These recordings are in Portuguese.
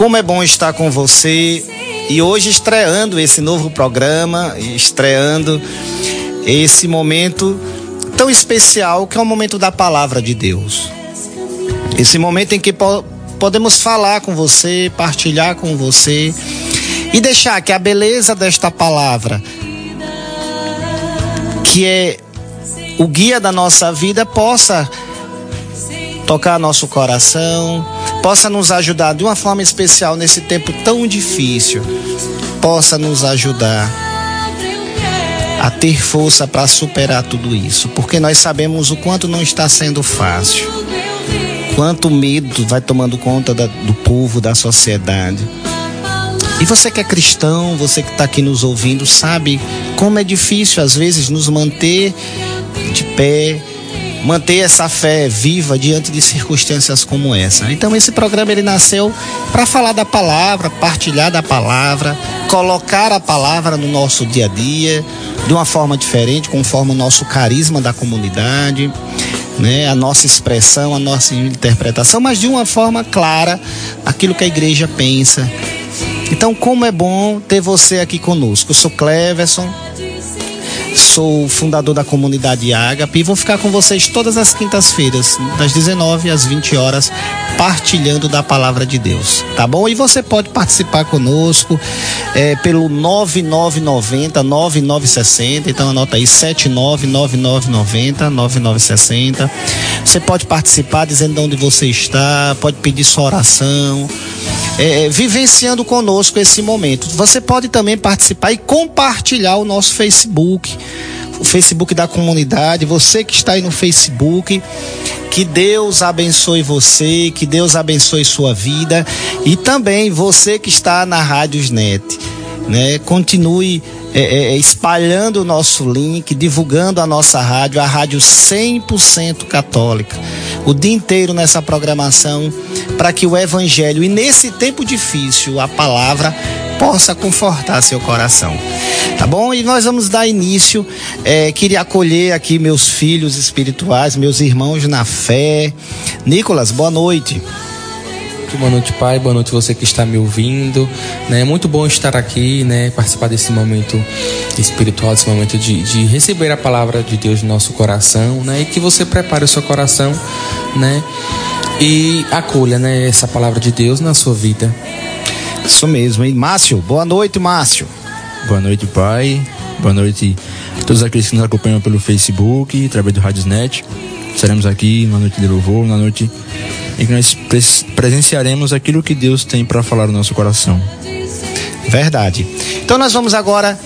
Como é bom estar com você e hoje estreando esse novo programa, estreando esse momento tão especial que é o momento da palavra de Deus. Esse momento em que po podemos falar com você, partilhar com você e deixar que a beleza desta palavra, que é o guia da nossa vida, possa tocar nosso coração, possa nos ajudar de uma forma especial nesse tempo tão difícil, possa nos ajudar a ter força para superar tudo isso, porque nós sabemos o quanto não está sendo fácil, quanto medo vai tomando conta da, do povo, da sociedade. E você que é cristão, você que está aqui nos ouvindo, sabe como é difícil às vezes nos manter de pé, manter essa fé viva diante de circunstâncias como essa. Então esse programa ele nasceu para falar da palavra, partilhar da palavra, colocar a palavra no nosso dia a dia de uma forma diferente, conforme o nosso carisma da comunidade, né, a nossa expressão, a nossa interpretação, mas de uma forma clara, aquilo que a igreja pensa. Então, como é bom ter você aqui conosco. Eu sou Cleverson, sou fundador da comunidade Ágape e vou ficar com vocês todas as quintas-feiras, das 19 às 20 horas, partilhando da palavra de Deus, tá bom? E você pode participar conosco é, pelo 9990 9960, então anota aí 799990 9960. Você pode participar dizendo de onde você está, pode pedir sua oração. É, vivenciando conosco esse momento. Você pode também participar e compartilhar o nosso Facebook, o Facebook da comunidade. Você que está aí no Facebook, que Deus abençoe você, que Deus abençoe sua vida e também você que está na Rádios Net. Né? Continue é, é, espalhando o nosso link, divulgando a nossa rádio, a rádio 100% católica, o dia inteiro nessa programação, para que o Evangelho, e nesse tempo difícil, a palavra possa confortar seu coração. Tá bom? E nós vamos dar início. É, queria acolher aqui meus filhos espirituais, meus irmãos na fé. Nicolas, boa noite. Boa noite, pai. Boa noite você que está me ouvindo. É muito bom estar aqui, né? Participar desse momento espiritual, desse momento de, de receber a palavra de Deus no nosso coração, né? E que você prepare o seu coração, né? E acolha, né? Essa palavra de Deus na sua vida. Isso mesmo, hein? Márcio, boa noite, Márcio. Boa noite, pai. Boa noite a todos aqueles que nos acompanham pelo Facebook, através do Radiosnet. Estaremos aqui numa noite de louvor, na noite em que nós presenciaremos aquilo que Deus tem para falar no nosso coração. Verdade. Então nós vamos agora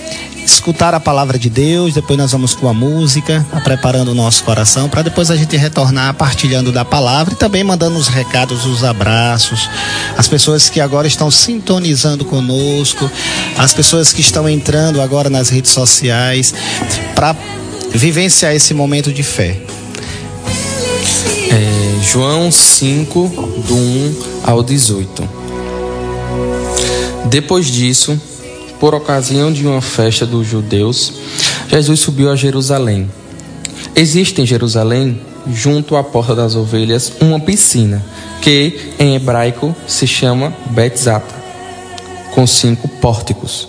escutar a palavra de Deus, depois nós vamos com a música, preparando o nosso coração, para depois a gente retornar partilhando da palavra e também mandando os recados, os abraços, as pessoas que agora estão sintonizando conosco, as pessoas que estão entrando agora nas redes sociais, para vivenciar esse momento de fé. É, João 5, do 1 ao 18. Depois disso, por ocasião de uma festa dos judeus, Jesus subiu a Jerusalém. Existe em Jerusalém, junto à porta das ovelhas, uma piscina, que em hebraico se chama Betzata, com cinco pórticos.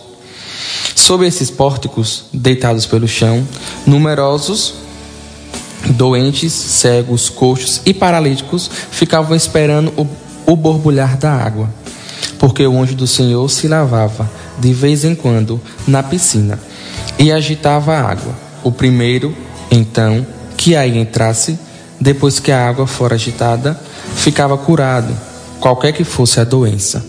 Sob esses pórticos, deitados pelo chão, numerosos doentes, cegos, coxos e paralíticos ficavam esperando o, o borbulhar da água, porque o anjo do Senhor se lavava de vez em quando na piscina e agitava a água. O primeiro, então, que aí entrasse, depois que a água fora agitada, ficava curado, qualquer que fosse a doença.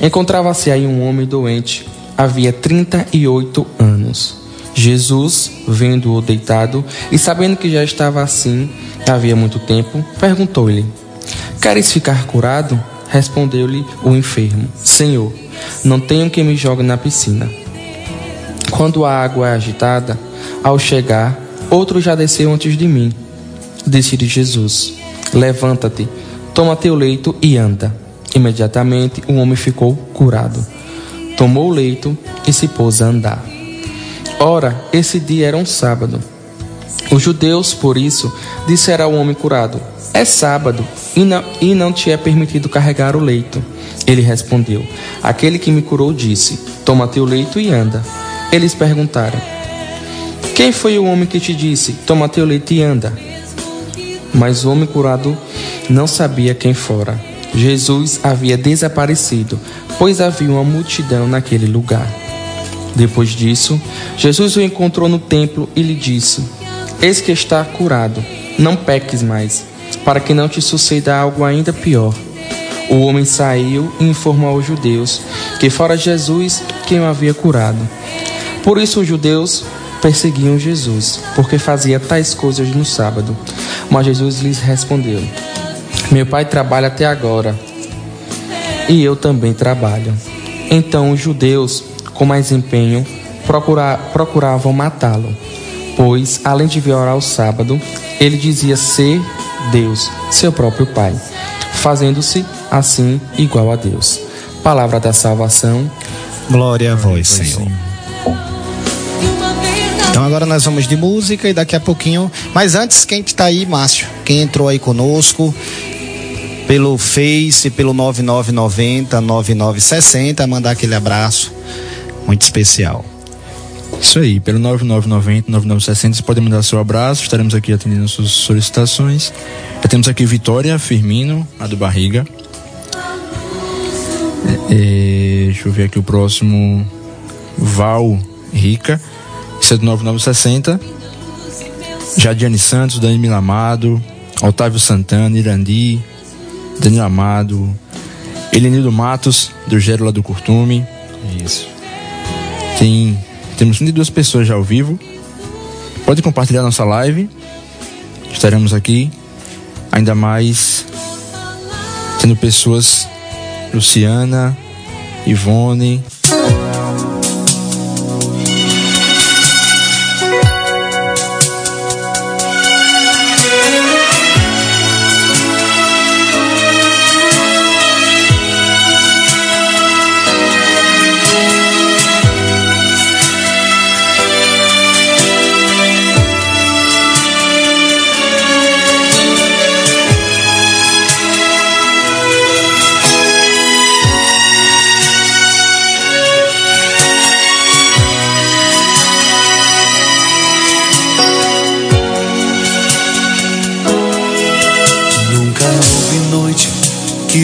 Encontrava-se aí um homem doente, havia 38 anos. Jesus, vendo-o deitado e sabendo que já estava assim havia muito tempo, perguntou-lhe: Queres ficar curado? Respondeu-lhe o enfermo: Senhor, não tenho que me jogue na piscina. Quando a água é agitada, ao chegar, outro já desceu antes de mim. Disse-lhe Jesus: Levanta-te, toma teu leito e anda. Imediatamente o homem ficou curado. Tomou o leito e se pôs a andar. Ora, esse dia era um sábado. Os judeus, por isso, disseram ao homem curado: É sábado e não, e não te é permitido carregar o leito. Ele respondeu: Aquele que me curou disse: Toma teu leito e anda. Eles perguntaram: Quem foi o homem que te disse: Toma teu leito e anda? Mas o homem curado não sabia quem fora. Jesus havia desaparecido, pois havia uma multidão naquele lugar. Depois disso, Jesus o encontrou no templo e lhe disse: Eis que está curado, não peques mais, para que não te suceda algo ainda pior. O homem saiu e informou aos judeus que fora Jesus quem o havia curado. Por isso os judeus perseguiam Jesus, porque fazia tais coisas no sábado. Mas Jesus lhes respondeu: Meu pai trabalha até agora, e eu também trabalho. Então os judeus, com mais empenho, procura, procuravam matá-lo, pois, além de violar o sábado, ele dizia ser Deus, seu próprio Pai, fazendo-se assim igual a Deus. Palavra da salvação. Glória a vós, Senhor. Então agora nós vamos de música e daqui a pouquinho. Mas antes, quem está aí, Márcio? Quem entrou aí conosco pelo Face, pelo 9990 9960, mandar aquele abraço muito especial. Isso aí, pelo 9990 9960 você pode mandar seu abraço, estaremos aqui atendendo suas solicitações. Já temos aqui Vitória Firmino, a do Barriga. É, deixa eu ver aqui o próximo. Val Rica, isso é do 9960. Jadiane Santos, Dani Milamado, Otávio Santana, Irandi, Daniel Amado, Elenildo Matos, do Gero do Curtume. Isso. Tem, temos 22 pessoas já ao vivo. Pode compartilhar nossa live. Estaremos aqui. Ainda mais tendo pessoas Luciana, Ivone.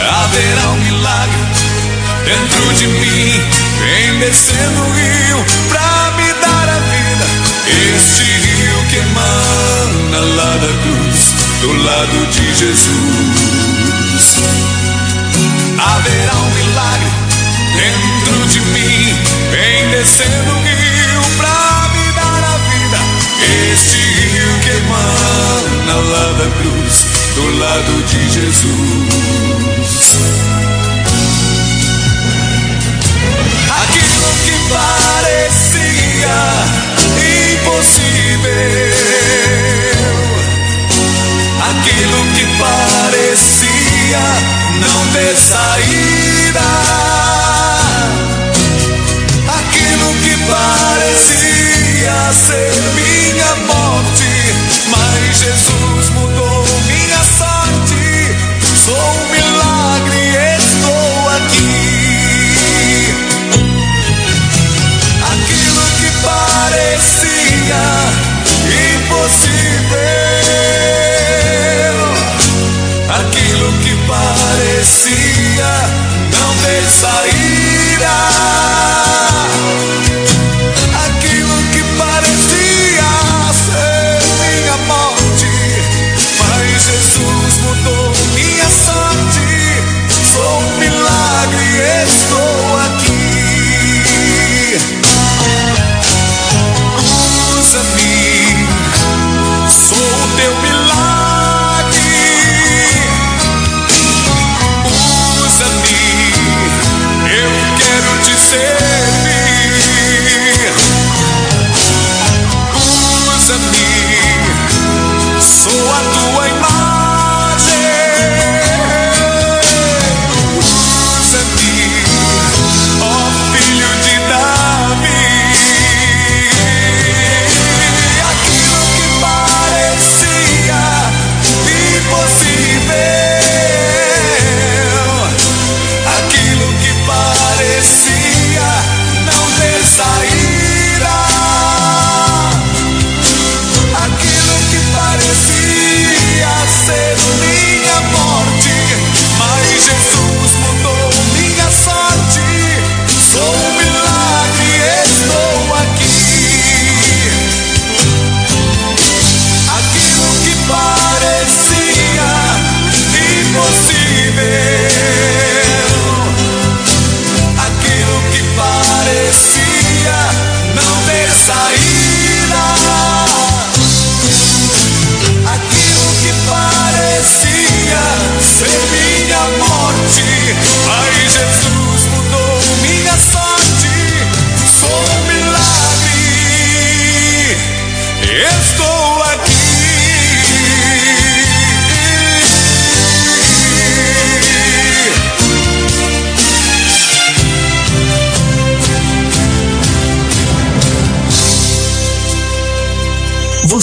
Haverá um milagre dentro de mim, vem descendo o rio pra me dar a vida. Este rio que emana lá da cruz, do lado de Jesus. Haverá um milagre dentro de mim, vem descendo o rio pra me dar a vida. Este rio que emana lá da cruz, do lado de Jesus. Aquilo que parecia impossível, aquilo que parecia não ter saída, aquilo que parecia ser minha morte, mas Jesus não ter saída.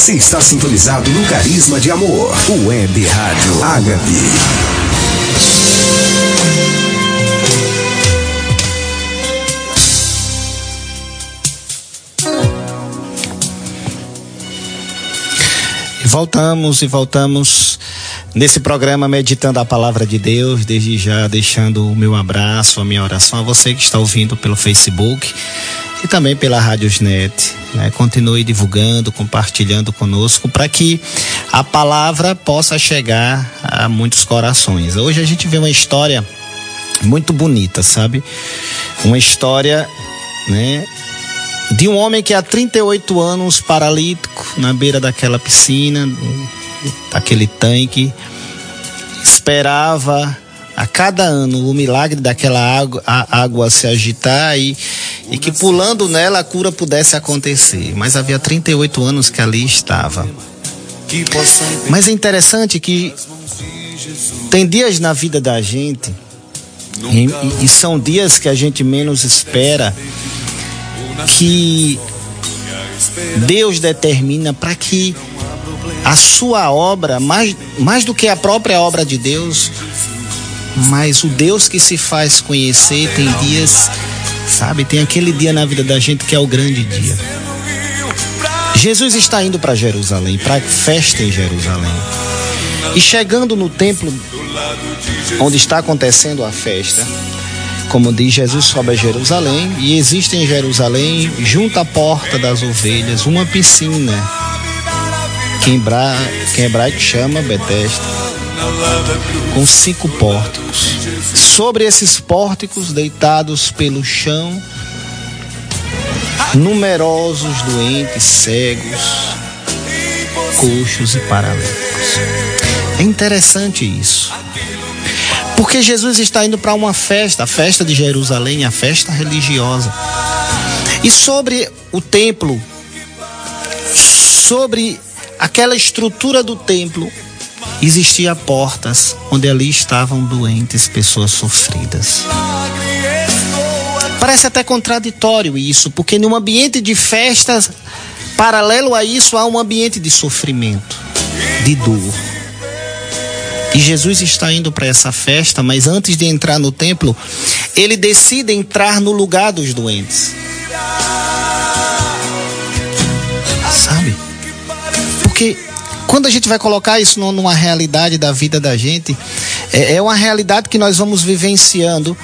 Você está sintonizado no Carisma de Amor, Web Rádio Ágape. Voltamos e voltamos nesse programa meditando a palavra de Deus, desde já deixando o meu abraço, a minha oração a você que está ouvindo pelo Facebook e também pela Rádiosnet. Né? Continue divulgando, compartilhando conosco para que a palavra possa chegar a muitos corações. Hoje a gente vê uma história muito bonita, sabe? Uma história, né? de um homem que há 38 anos paralítico na beira daquela piscina, daquele tanque, esperava a cada ano o milagre daquela água, água se agitar e, e que pulando nela a cura pudesse acontecer. Mas havia 38 anos que ali estava. Mas é interessante que tem dias na vida da gente e, e, são dias que a gente menos espera que Deus determina para que a sua obra, mais, mais do que a própria obra de Deus, mas o Deus que se faz conhecer tem dias, sabe, tem aquele dia na vida da gente que é o grande dia. Jesus está indo para Jerusalém, para festa em Jerusalém. E chegando no templo onde está acontecendo a festa, como diz Jesus, sobe a Jerusalém e existe em Jerusalém, junto à porta das ovelhas, uma piscina que em, bra... que hebraico chama Betesda, com cinco pórticos. Sobre esses pórticos, deitados pelo chão, numerosos doentes, cegos, coxos e paralíticos. É interessante isso. Porque Jesus está indo para uma festa, a festa de Jerusalém, a festa religiosa. E sobre o templo, sobre aquela estrutura do templo, existia portas onde ali estavam doentes, pessoas sofridas. Parece até contraditório isso, porque num ambiente de festas, paralelo a isso, há um ambiente de sofrimento, de dor. E Jesus está indo para essa festa, mas antes de entrar no templo, ele decide entrar no lugar dos doentes. Sabe? Porque quando a gente vai colocar isso numa realidade da vida da gente, é, é uma realidade que nós vamos vivenciando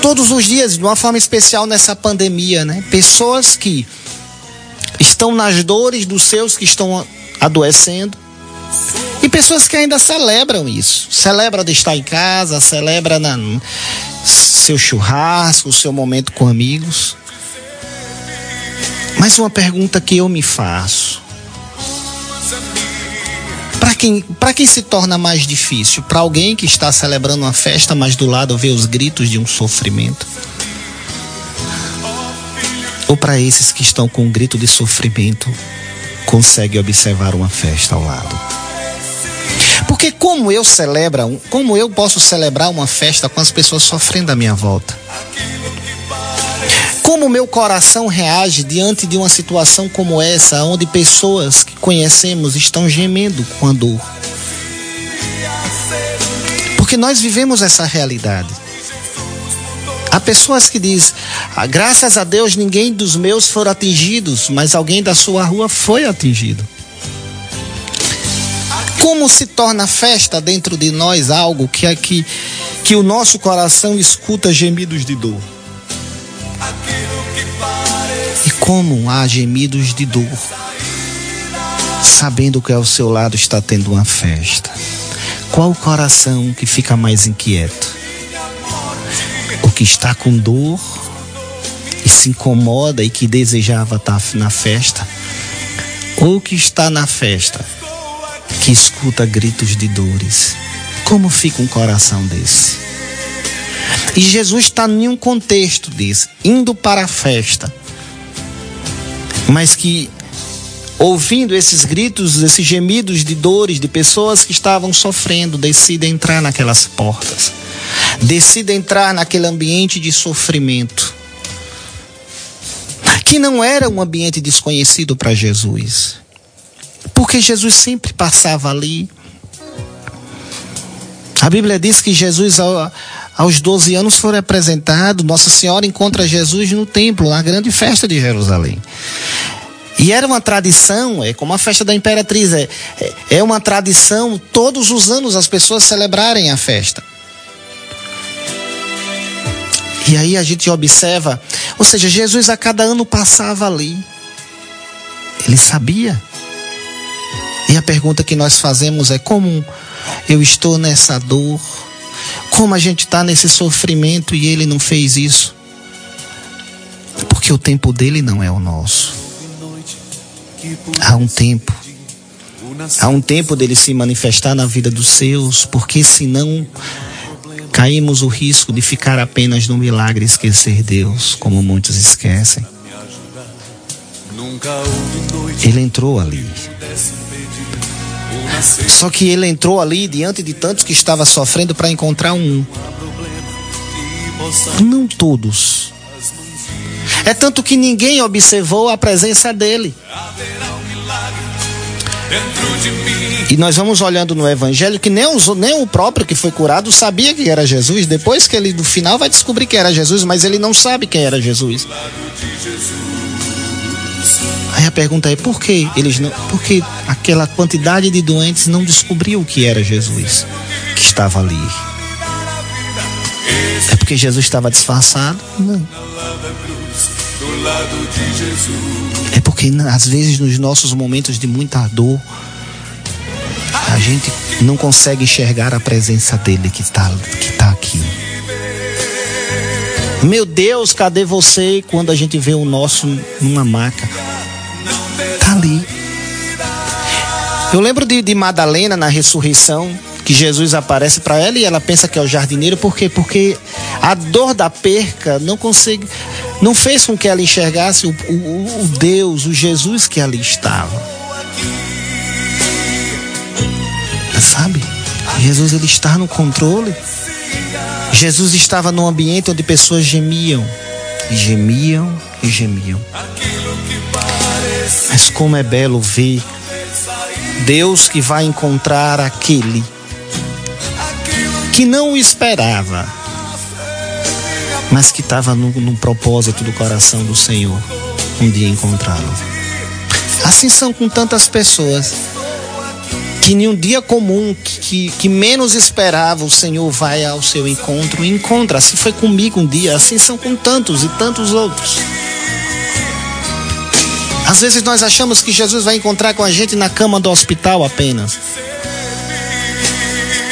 todos os dias, de uma forma especial nessa pandemia, né? Pessoas que estão nas dores dos seus que estão adoecendo, e pessoas que ainda celebram isso. Celebra de estar em casa, celebra na, seu churrasco, seu momento com amigos. Mas uma pergunta que eu me faço. Para quem, quem se torna mais difícil? Para alguém que está celebrando uma festa, mas do lado vê os gritos de um sofrimento? Ou para esses que estão com um grito de sofrimento, consegue observar uma festa ao lado? Porque como eu celebro, como eu posso celebrar uma festa com as pessoas sofrendo à minha volta? Como meu coração reage diante de uma situação como essa, onde pessoas que conhecemos estão gemendo com a dor? Porque nós vivemos essa realidade. Há pessoas que dizem, ah, graças a Deus ninguém dos meus foram atingidos, mas alguém da sua rua foi atingido. Como se torna festa dentro de nós algo que é que o nosso coração escuta gemidos de dor? E como há gemidos de dor, sabendo que ao seu lado está tendo uma festa? Qual o coração que fica mais inquieto? O que está com dor e se incomoda e que desejava estar na festa? Ou que está na festa que escuta gritos de dores. Como fica um coração desse? E Jesus está em um contexto desse, indo para a festa, mas que ouvindo esses gritos, esses gemidos de dores de pessoas que estavam sofrendo, decide entrar naquelas portas, decide entrar naquele ambiente de sofrimento que não era um ambiente desconhecido para Jesus. Porque Jesus sempre passava ali. A Bíblia diz que Jesus, aos 12 anos, foi apresentado. Nossa Senhora encontra Jesus no templo, na grande festa de Jerusalém. E era uma tradição, é como a festa da imperatriz, é, é, é uma tradição todos os anos as pessoas celebrarem a festa. E aí a gente observa, ou seja, Jesus a cada ano passava ali. Ele sabia. E a pergunta que nós fazemos é: como eu estou nessa dor? Como a gente está nesse sofrimento e ele não fez isso? Porque o tempo dele não é o nosso. Há um tempo. Há um tempo dele se manifestar na vida dos seus, porque senão caímos o risco de ficar apenas no milagre e esquecer Deus, como muitos esquecem. Ele entrou ali. Só que ele entrou ali diante de tantos que estava sofrendo para encontrar um. Não todos. É tanto que ninguém observou a presença dele. E nós vamos olhando no evangelho que nem, os, nem o próprio que foi curado sabia que era Jesus. Depois que ele no final vai descobrir que era Jesus, mas ele não sabe quem era Jesus. Aí a pergunta é por que eles não, porque aquela quantidade de doentes não descobriu que era Jesus que estava ali. É porque Jesus estava disfarçado? Não. É porque às vezes nos nossos momentos de muita dor a gente não consegue enxergar a presença dele que está que tá aqui. Meu Deus, cadê você quando a gente vê o nosso numa maca? Tá ali. Eu lembro de, de Madalena na ressurreição, que Jesus aparece para ela e ela pensa que é o jardineiro, por quê? Porque a dor da perca não consegue, não fez com que ela enxergasse o, o, o Deus, o Jesus que ali estava. Sabe? Jesus ele está no controle. Jesus estava num ambiente onde pessoas gemiam, e gemiam e gemiam. Mas como é belo ver Deus que vai encontrar aquele que não o esperava, mas que estava no, no, propósito do coração do Senhor um dia encontrá-lo. Assim são com tantas pessoas que em um dia comum que, que menos esperava o Senhor vai ao seu encontro e encontra. Assim foi comigo um dia, assim são com tantos e tantos outros. Às vezes nós achamos que Jesus vai encontrar com a gente na cama do hospital apenas.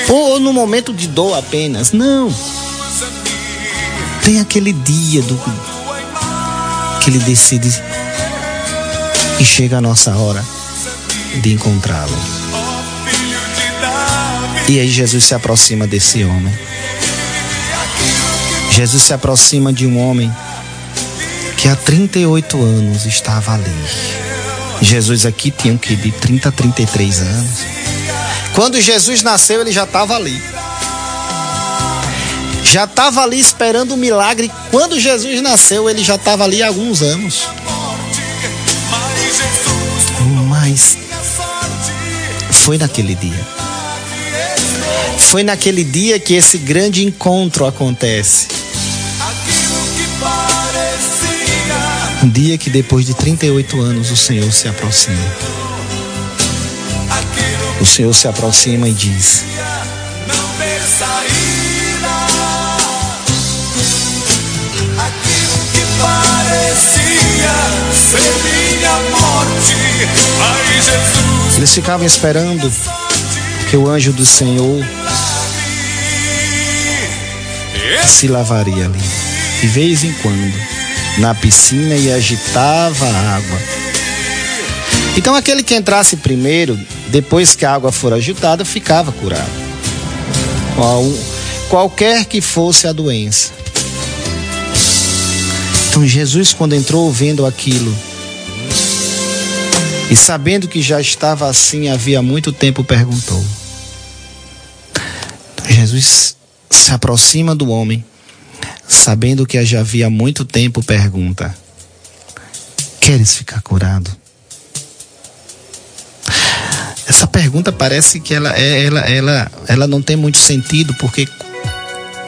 Ou no momento de dor apenas. Não. Tem aquele dia do que ele decide e chega a nossa hora de encontrá-lo. E aí Jesus se aproxima desse homem. Jesus se aproxima de um homem que há 38 anos estava ali. Jesus aqui tinha o que? De 30 a 33 anos. Quando Jesus nasceu, ele já estava ali. Já estava ali esperando o milagre. Quando Jesus nasceu, ele já estava ali há alguns anos. Mas foi naquele dia. Foi naquele dia que esse grande encontro acontece. Um dia que depois de 38 anos o Senhor se aproxima. O Senhor se aproxima e diz: Eles ficavam esperando o anjo do Senhor se lavaria ali, de vez em quando, na piscina e agitava a água. Então aquele que entrasse primeiro, depois que a água for agitada, ficava curado. Qual, qualquer que fosse a doença. Então Jesus, quando entrou vendo aquilo, e sabendo que já estava assim havia muito tempo, perguntou. Jesus se aproxima do homem, sabendo que já havia muito tempo, pergunta: Queres ficar curado? Essa pergunta parece que ela, é, ela, ela, ela não tem muito sentido, porque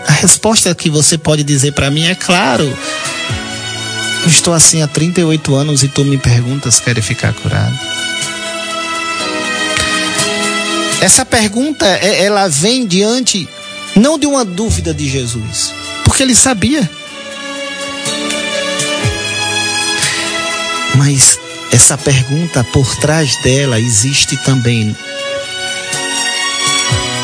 a resposta que você pode dizer para mim é claro. Estou assim há 38 anos e tu me perguntas, quer ficar curado? Essa pergunta, é, ela vem diante não de uma dúvida de Jesus, porque ele sabia. Mas essa pergunta, por trás dela, existe também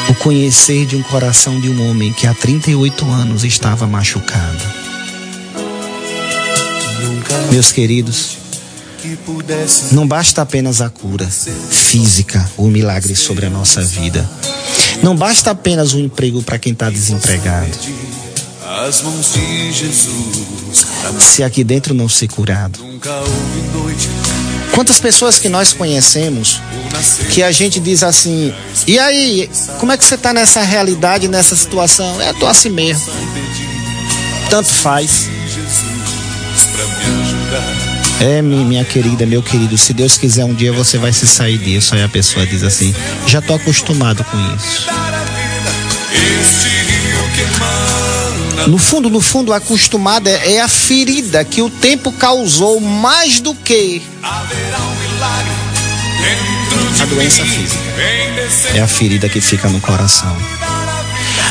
o conhecer de um coração de um homem que há 38 anos estava machucado. Meus queridos, não basta apenas a cura física, o milagre sobre a nossa vida. Não basta apenas o um emprego para quem está desempregado. Se aqui dentro não ser curado. Quantas pessoas que nós conhecemos que a gente diz assim: e aí, como é que você está nessa realidade, nessa situação? É, tô assim mesmo. Tanto faz. É, minha querida, meu querido, se Deus quiser um dia você vai se sair disso. Aí a pessoa diz assim: já tô acostumado com isso. No fundo, no fundo, acostumada é a ferida que o tempo causou mais do que a doença física. É a ferida que fica no coração.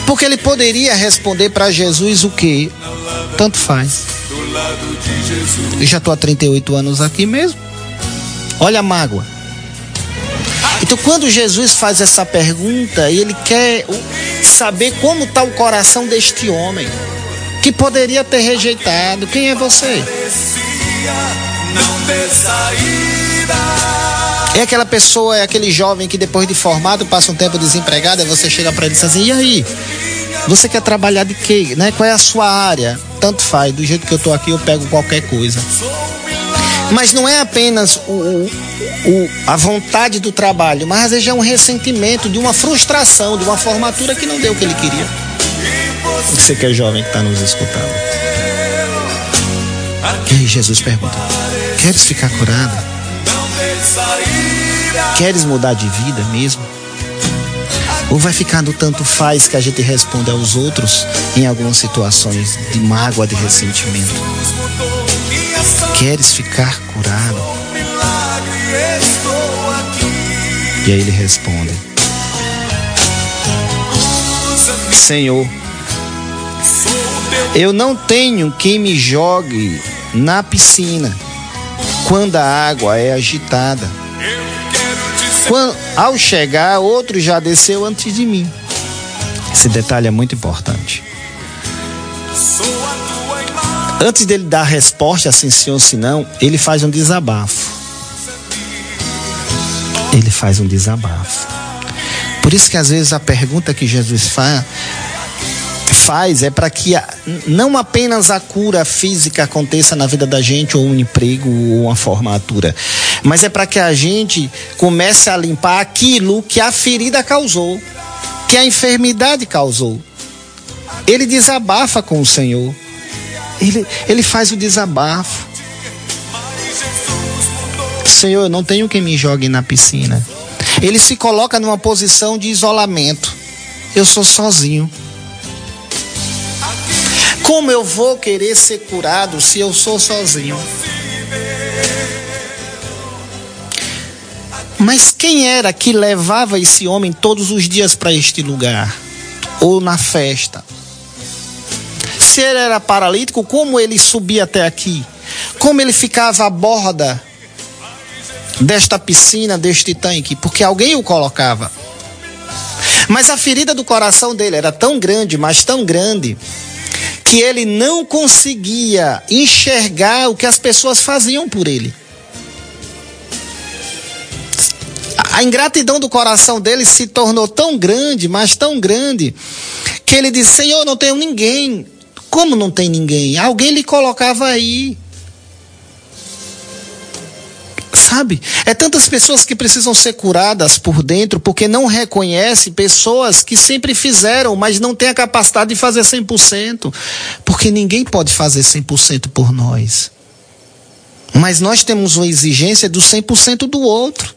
Porque ele poderia responder para Jesus o que? Tanto faz. Eu já estou há 38 anos aqui mesmo. Olha a mágoa. Então, quando Jesus faz essa pergunta, ele quer saber como está o coração deste homem que poderia ter rejeitado. Quem é você? É aquela pessoa, é aquele jovem que depois de formado passa um tempo desempregado e você chega para ele e diz assim: "E aí? Você quer trabalhar de quê? Né? Qual é a sua área?" Tanto faz, do jeito que eu tô aqui eu pego qualquer coisa. Mas não é apenas o, o, o, a vontade do trabalho, mas às vezes é um ressentimento, de uma frustração, de uma formatura que não deu o que ele queria. Você que é jovem que está nos escutando. E aí Jesus pergunta: Queres ficar curado? Queres mudar de vida mesmo? Ou vai ficar no tanto faz que a gente responde aos outros em algumas situações de mágoa, de ressentimento? Queres ficar curado? E aí ele responde: Senhor, eu não tenho quem me jogue na piscina quando a água é agitada. Quando, ao chegar, outro já desceu antes de mim. Esse detalhe é muito importante. Antes dele dar a resposta assim sim ou se não, ele faz um desabafo. Ele faz um desabafo. Por isso que às vezes a pergunta que Jesus faz faz é para que a, não apenas a cura física aconteça na vida da gente, ou um emprego, ou uma formatura, mas é para que a gente comece a limpar aquilo que a ferida causou, que a enfermidade causou. Ele desabafa com o Senhor. Ele, ele faz o desabafo. Senhor, eu não tenho quem me jogue na piscina. Ele se coloca numa posição de isolamento. Eu sou sozinho. Como eu vou querer ser curado se eu sou sozinho? Mas quem era que levava esse homem todos os dias para este lugar? Ou na festa? Se ele era paralítico, como ele subia até aqui? Como ele ficava à borda desta piscina, deste tanque? Porque alguém o colocava. Mas a ferida do coração dele era tão grande, mas tão grande, que ele não conseguia enxergar o que as pessoas faziam por ele. A ingratidão do coração dele se tornou tão grande, mas tão grande, que ele disse: Senhor, não tenho ninguém. Como não tem ninguém? Alguém lhe colocava aí. Sabe? É tantas pessoas que precisam ser curadas por dentro porque não reconhecem pessoas que sempre fizeram, mas não têm a capacidade de fazer 100%. Porque ninguém pode fazer 100% por nós. Mas nós temos uma exigência do 100% do outro.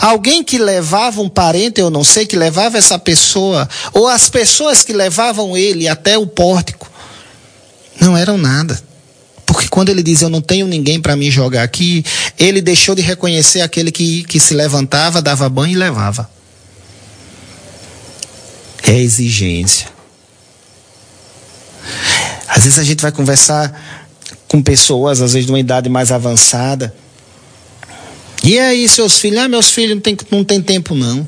Alguém que levava um parente, eu não sei, que levava essa pessoa, ou as pessoas que levavam ele até o pórtico, não eram nada. Porque quando ele diz eu não tenho ninguém para me jogar aqui, ele deixou de reconhecer aquele que, que se levantava, dava banho e levava. É exigência. Às vezes a gente vai conversar com pessoas, às vezes de uma idade mais avançada. E aí, seus filhos? Ah, meus filhos não tem, não tem tempo, não.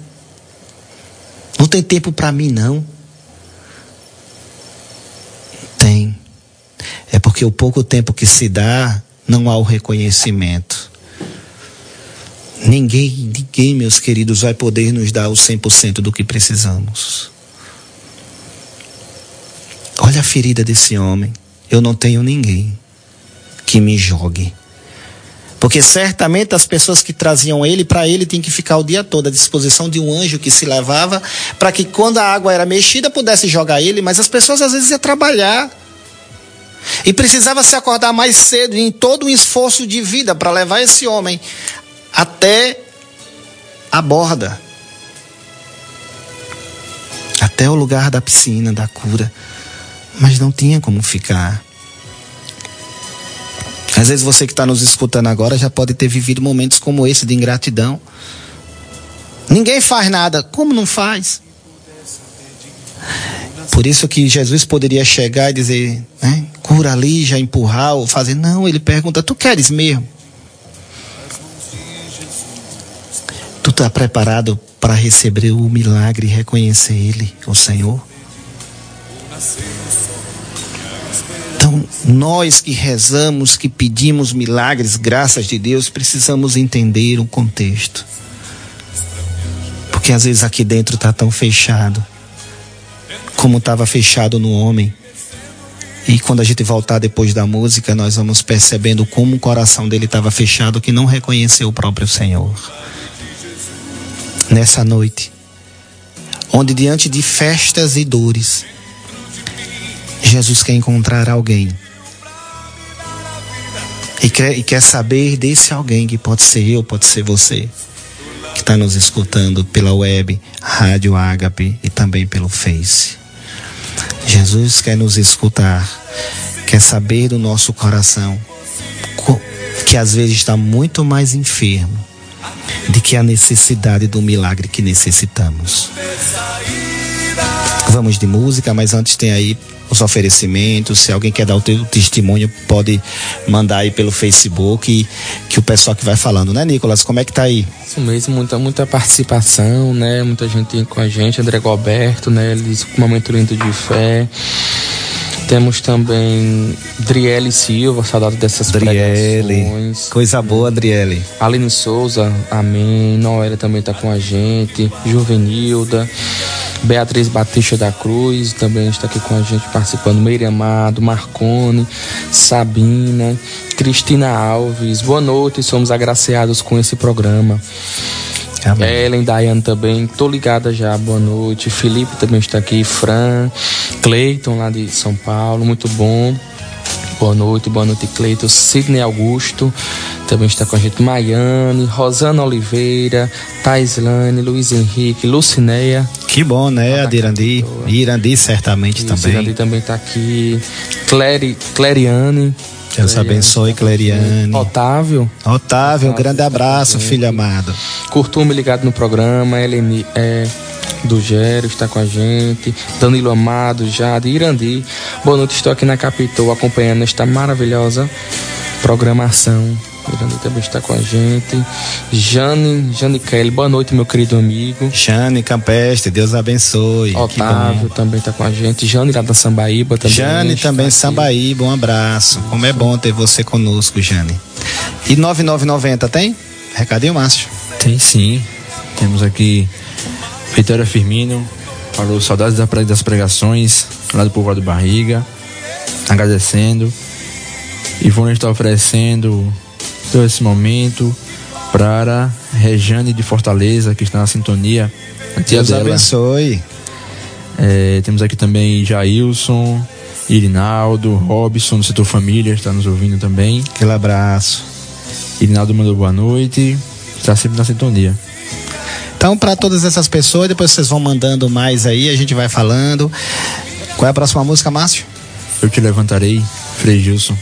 Não tem tempo para mim, não. Tem. É porque o pouco tempo que se dá, não há o reconhecimento. Ninguém, ninguém, meus queridos, vai poder nos dar o 100% do que precisamos. Olha a ferida desse homem. Eu não tenho ninguém que me jogue. Porque certamente as pessoas que traziam ele, para ele, tinham que ficar o dia todo à disposição de um anjo que se levava, para que quando a água era mexida pudesse jogar ele, mas as pessoas às vezes iam trabalhar. E precisava se acordar mais cedo em todo um esforço de vida para levar esse homem até a borda. Até o lugar da piscina, da cura. Mas não tinha como ficar. Às vezes você que está nos escutando agora já pode ter vivido momentos como esse de ingratidão. Ninguém faz nada. Como não faz? Por isso que Jesus poderia chegar e dizer, né, cura ali, já empurrar ou fazer. Não, ele pergunta: Tu queres mesmo? Tu está preparado para receber o milagre e reconhecer Ele, o Senhor? Então, nós que rezamos, que pedimos milagres, graças de Deus, precisamos entender o contexto. Porque às vezes aqui dentro está tão fechado, como estava fechado no homem. E quando a gente voltar depois da música, nós vamos percebendo como o coração dele estava fechado, que não reconheceu o próprio Senhor. Nessa noite, onde diante de festas e dores, Jesus quer encontrar alguém. E quer, e quer saber desse alguém que pode ser eu, pode ser você, que está nos escutando pela web, Rádio Ágape e também pelo Face. Jesus quer nos escutar, quer saber do nosso coração, que às vezes está muito mais enfermo de que a necessidade do milagre que necessitamos. Vamos de música, mas antes tem aí os oferecimentos. Se alguém quer dar o teu testemunho, pode mandar aí pelo Facebook e, que o pessoal que vai falando, né, Nicolas? Como é que tá aí? Isso mesmo, muita, muita participação, né? Muita gente com a gente, André Goberto, né? Ele disse um momento lindo de fé. Temos também Driele Silva, saudade dessas Driele. pregações. Coisa boa, Driele. Aline Souza, amém. Noélia também está com a gente. Juvenilda. Beatriz Batista da Cruz também está aqui com a gente participando. Meire Amado, Marcone, Sabina, Cristina Alves. Boa noite, somos agraciados com esse programa. Amém. Ellen, Dayane também, tô ligada já, boa noite. Felipe também está aqui, Fran, Cleiton lá de São Paulo, muito bom. Boa noite, boa noite, Cleiton. Sidney Augusto também está com a gente. Maiane, Rosana Oliveira, Taislane, Luiz Henrique, Lucinéia. Que bom, né, a de Irandi? Certamente Isso, também. Irandi também está aqui. Clary, Clariane. Deus Cleriane, abençoe, Cleriane. Otávio. Otávio, Otávio um grande abraço, filho amado. Curtume ligado no programa, Eleni, é, do Gério está com a gente, Danilo Amado, Jade, Irandi. Boa noite, estou aqui na Capitol acompanhando esta maravilhosa programação. Irandi também está com a gente. Jane, Jane Kelly, boa noite, meu querido amigo. Jane Campestre, Deus abençoe. Otávio também está com a gente. Jane lá da Sambaíba também. Jane também, Sambaíba, um abraço. Como é bom ter você conosco, Jane. E 9990 tem? Recadinho, Márcio? Tem sim. Temos aqui Vitória Firmino, falou saudades das pregações, lá do povoado Barriga, agradecendo. E Ivone está oferecendo todo esse momento para Rejane de Fortaleza, que está na sintonia. A tia Deus dela. abençoe. É, temos aqui também Jailson, Irinaldo, Robson do setor família está nos ouvindo também. Aquele abraço. Irinaldo mandou boa noite, está sempre na sintonia. Então, para todas essas pessoas, depois vocês vão mandando mais aí, a gente vai falando. Qual é a próxima música, Márcio? Eu te levantarei, Frei Gilson.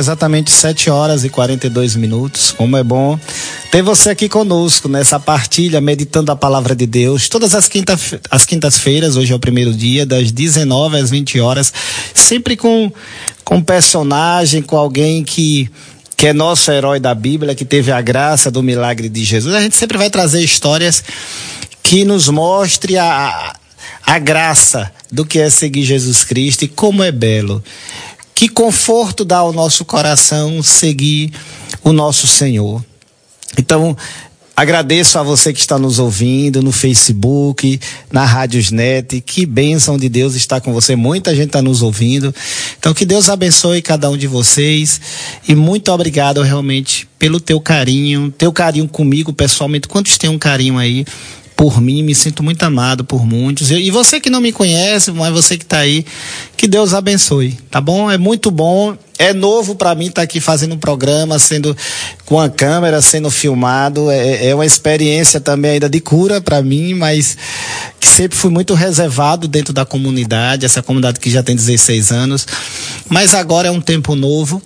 Exatamente 7 horas e 42 minutos. Como é bom ter você aqui conosco nessa partilha, meditando a palavra de Deus. Todas as, quinta, as quintas-feiras, hoje é o primeiro dia, das 19 às 20 horas, sempre com, com um personagem, com alguém que que é nosso herói da Bíblia, que teve a graça do milagre de Jesus. A gente sempre vai trazer histórias que nos mostre a, a graça do que é seguir Jesus Cristo e como é belo. Que conforto dá ao nosso coração seguir o nosso Senhor. Então, agradeço a você que está nos ouvindo no Facebook, na Rádiosnet. Que bênção de Deus está com você. Muita gente está nos ouvindo. Então, que Deus abençoe cada um de vocês. E muito obrigado realmente pelo teu carinho, teu carinho comigo pessoalmente. Quantos têm um carinho aí? Por mim, me sinto muito amado por muitos. E você que não me conhece, mas você que está aí, que Deus abençoe, tá bom? É muito bom, é novo para mim estar tá aqui fazendo um programa, sendo com a câmera, sendo filmado. É, é uma experiência também ainda de cura para mim, mas que sempre fui muito reservado dentro da comunidade, essa comunidade que já tem 16 anos. Mas agora é um tempo novo.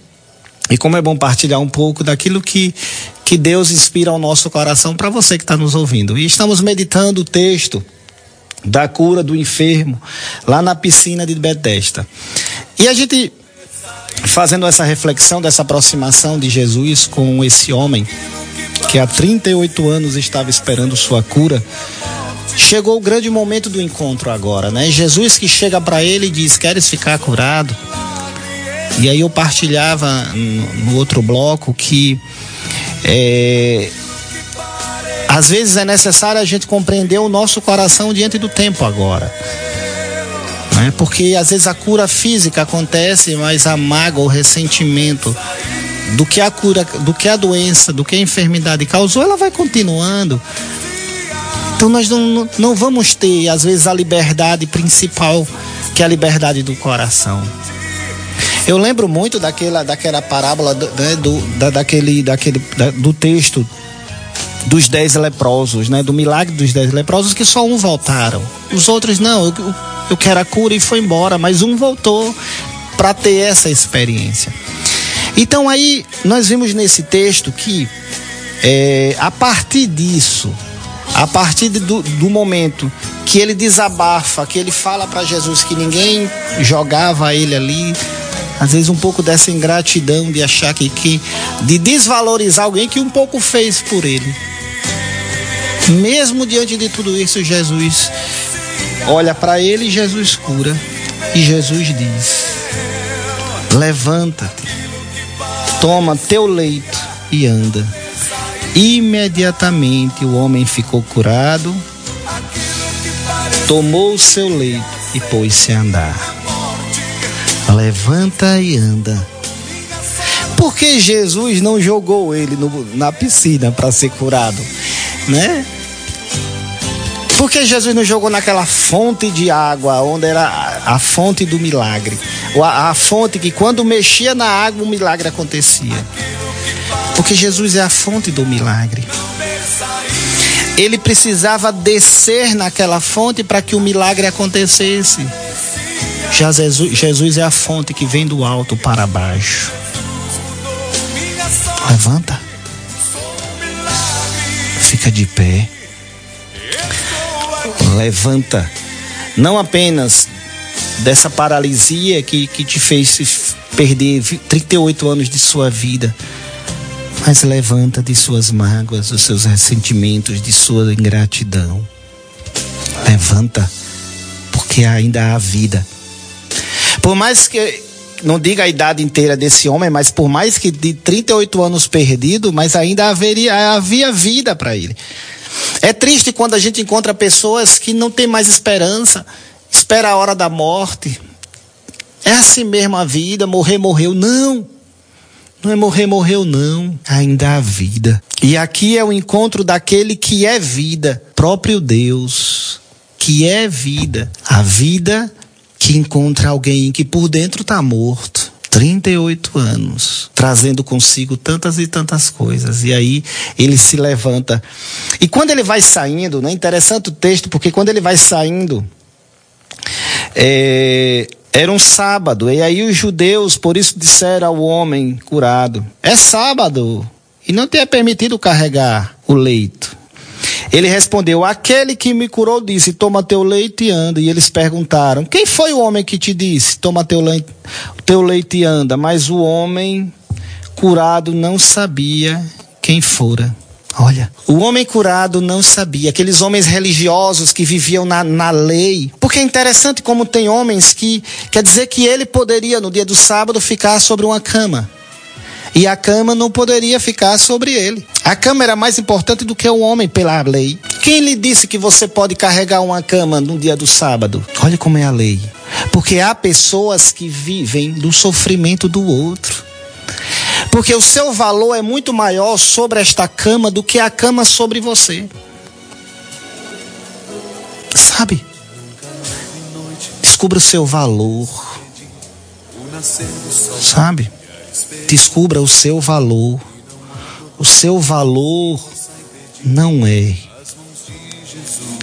E como é bom partilhar um pouco daquilo que, que Deus inspira ao nosso coração para você que está nos ouvindo. E estamos meditando o texto da cura do enfermo lá na piscina de Betesda. E a gente fazendo essa reflexão dessa aproximação de Jesus com esse homem que há 38 anos estava esperando sua cura. Chegou o grande momento do encontro agora, né? Jesus que chega para ele e diz: "Queres ficar curado?" E aí eu partilhava no outro bloco que é, às vezes é necessário a gente compreender o nosso coração diante do tempo agora. Né? Porque às vezes a cura física acontece, mas a mágoa, o ressentimento do que a cura, do que a doença, do que a enfermidade causou, ela vai continuando. Então nós não, não vamos ter, às vezes, a liberdade principal, que é a liberdade do coração. Eu lembro muito daquela, daquela parábola né, do, da, daquele, daquele, da, do texto dos dez leprosos, né? Do milagre dos dez leprosos, que só um voltaram. Os outros não, eu, eu quero a cura e foi embora, mas um voltou para ter essa experiência. Então aí nós vimos nesse texto que é, a partir disso, a partir do, do momento que ele desabafa, que ele fala para Jesus que ninguém jogava ele ali, às vezes um pouco dessa ingratidão de achar que, que de desvalorizar alguém que um pouco fez por ele. Mesmo diante de tudo isso, Jesus olha para ele Jesus cura. E Jesus diz: Levanta-te, toma teu leito e anda. Imediatamente o homem ficou curado, tomou o seu leito e pôs-se a andar levanta e anda. Por que Jesus não jogou ele no, na piscina para ser curado? Né? Por que Jesus não jogou naquela fonte de água, onde era a, fonte do milagre? A, a fonte que quando mexia na água o milagre acontecia. Porque Jesus é a fonte do milagre. Ele precisava descer naquela fonte para que o milagre acontecesse. Jesus, Jesus é a fonte que vem do alto para baixo. Levanta. Fica de pé. Levanta. Não apenas dessa paralisia que, que te fez perder 38 anos de sua vida, mas levanta de suas mágoas, dos seus ressentimentos, de sua ingratidão. Levanta, porque ainda há vida. Por mais que não diga a idade inteira desse homem, mas por mais que de 38 anos perdido, mas ainda haveria, havia vida para ele. É triste quando a gente encontra pessoas que não têm mais esperança, espera a hora da morte. É assim mesmo a vida, morrer, morreu. Não. Não é morrer, morreu, não. Ainda há vida. E aqui é o encontro daquele que é vida, próprio Deus, que é vida. A vida que encontra alguém que por dentro está morto. 38 anos, trazendo consigo tantas e tantas coisas. E aí ele se levanta. E quando ele vai saindo, né? Interessante o texto, porque quando ele vai saindo, é, Era um sábado, e aí os judeus, por isso, disseram ao homem curado: É sábado, e não te é permitido carregar o leito. Ele respondeu: Aquele que me curou disse: Toma teu leite e anda. E eles perguntaram: Quem foi o homem que te disse: Toma teu leite, teu leite e anda? Mas o homem curado não sabia quem fora. Olha, o homem curado não sabia, aqueles homens religiosos que viviam na, na lei. Porque é interessante como tem homens que quer dizer que ele poderia, no dia do sábado, ficar sobre uma cama. E a cama não poderia ficar sobre ele. A cama era mais importante do que o homem pela lei. Quem lhe disse que você pode carregar uma cama no dia do sábado? Olha como é a lei. Porque há pessoas que vivem do sofrimento do outro. Porque o seu valor é muito maior sobre esta cama do que a cama sobre você. Sabe? Descubra o seu valor. Sabe? Descubra o seu valor. O seu valor não é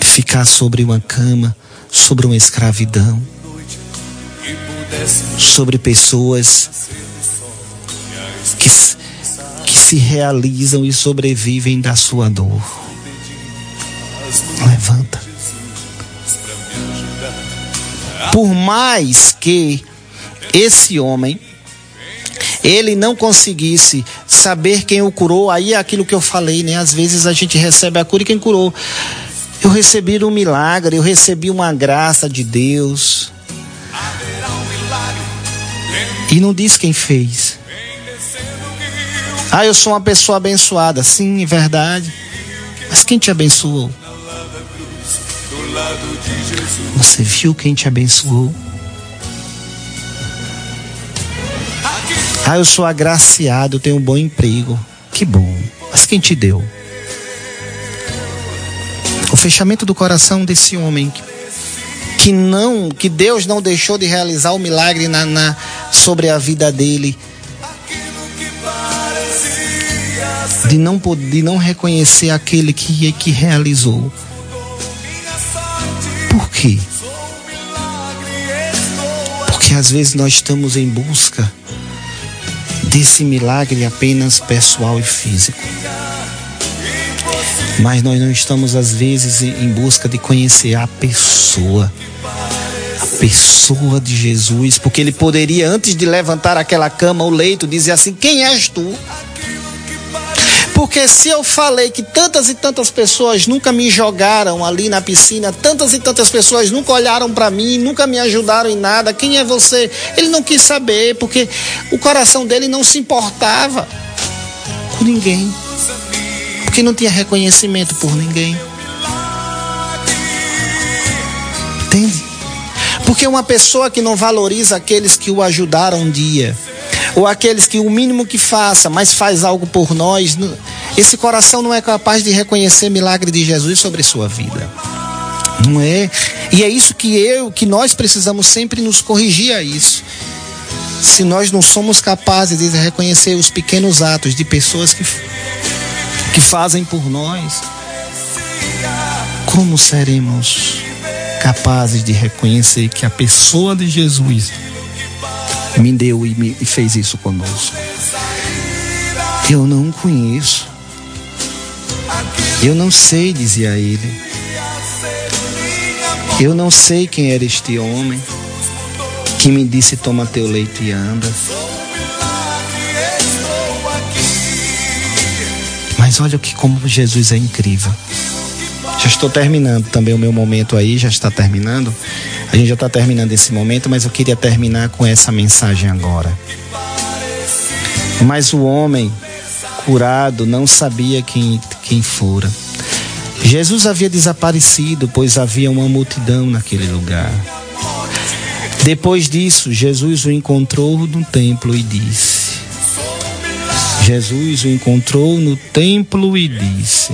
ficar sobre uma cama, sobre uma escravidão, sobre pessoas que, que se realizam e sobrevivem da sua dor. Levanta. Por mais que esse homem ele não conseguisse saber quem o curou, aí é aquilo que eu falei, né? Às vezes a gente recebe a cura e quem curou. Eu recebi um milagre, eu recebi uma graça de Deus. E não diz quem fez. Ah, eu sou uma pessoa abençoada. Sim, é verdade. Mas quem te abençoou? Você viu quem te abençoou? Ah, eu sou agraciado, eu tenho um bom emprego. Que bom. Mas quem te deu? O fechamento do coração desse homem que, não, que Deus não deixou de realizar o milagre na, na sobre a vida dele de não de não reconhecer aquele que que realizou. Por quê? Porque às vezes nós estamos em busca desse milagre apenas pessoal e físico. Mas nós não estamos às vezes em busca de conhecer a pessoa a pessoa de Jesus, porque ele poderia, antes de levantar aquela cama, o leito, dizer assim: Quem és tu? Porque se eu falei que tantas e tantas pessoas nunca me jogaram ali na piscina, tantas e tantas pessoas nunca olharam para mim, nunca me ajudaram em nada, quem é você? Ele não quis saber, porque o coração dele não se importava com ninguém. Porque não tinha reconhecimento por ninguém. Entende? Porque uma pessoa que não valoriza aqueles que o ajudaram um dia, ou aqueles que o mínimo que faça, mas faz algo por nós, esse coração não é capaz de reconhecer milagre de Jesus sobre sua vida. Não é? E é isso que eu, que nós precisamos sempre nos corrigir a isso. Se nós não somos capazes de reconhecer os pequenos atos de pessoas que, que fazem por nós, como seremos capazes de reconhecer que a pessoa de Jesus me deu e, me, e fez isso conosco. Eu não conheço. Eu não sei, dizia ele. Eu não sei quem era este homem que me disse: Toma teu leite e anda. Mas olha que como Jesus é incrível. Já estou terminando também o meu momento aí, já está terminando. A gente já está terminando esse momento, mas eu queria terminar com essa mensagem agora. Mas o homem curado não sabia quem, quem fora. Jesus havia desaparecido, pois havia uma multidão naquele lugar. Depois disso, Jesus o encontrou no templo e disse: Jesus o encontrou no templo e disse: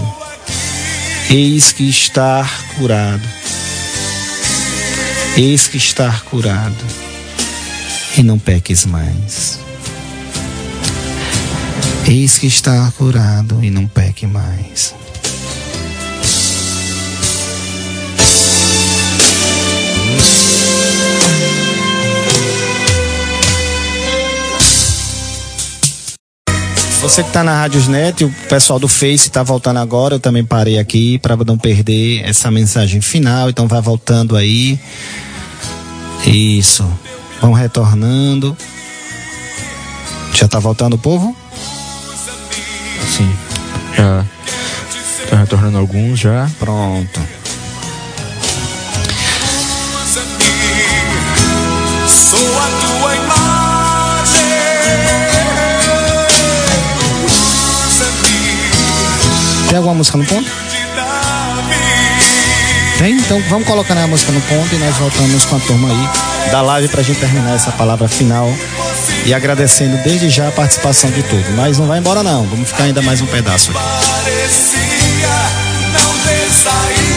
Eis que está curado. Eis que está curado. E não peques mais. Eis que está curado e não peque mais. Você que está na Rádios Net, o pessoal do Face está voltando agora, eu também parei aqui para não perder essa mensagem final, então vai voltando aí. Isso. Vão retornando. Já está voltando o povo? Sim. Já. Tá retornando alguns já. Pronto. Sou a tua imagem. Tem alguma música no ponto? Tem? Então vamos colocar a música no ponto e nós voltamos com a turma aí da live pra gente terminar essa palavra final. E agradecendo desde já a participação de todos. Mas não vai embora não, vamos ficar ainda mais um pedaço aqui. Parecia não ter saída.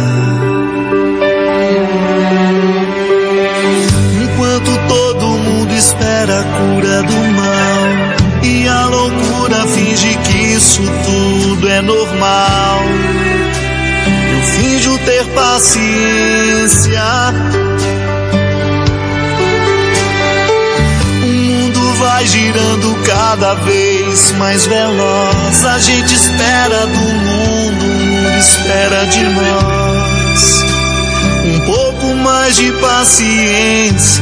Isso tudo é normal. Eu finjo ter paciência. O mundo vai girando cada vez mais veloz. A gente espera do mundo, o mundo espera de nós. Um pouco mais de paciência.